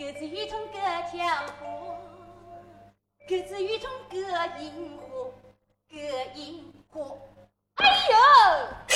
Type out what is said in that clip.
各自鱼虫各跳火，各自鱼虫各引火，各引火，哎呦！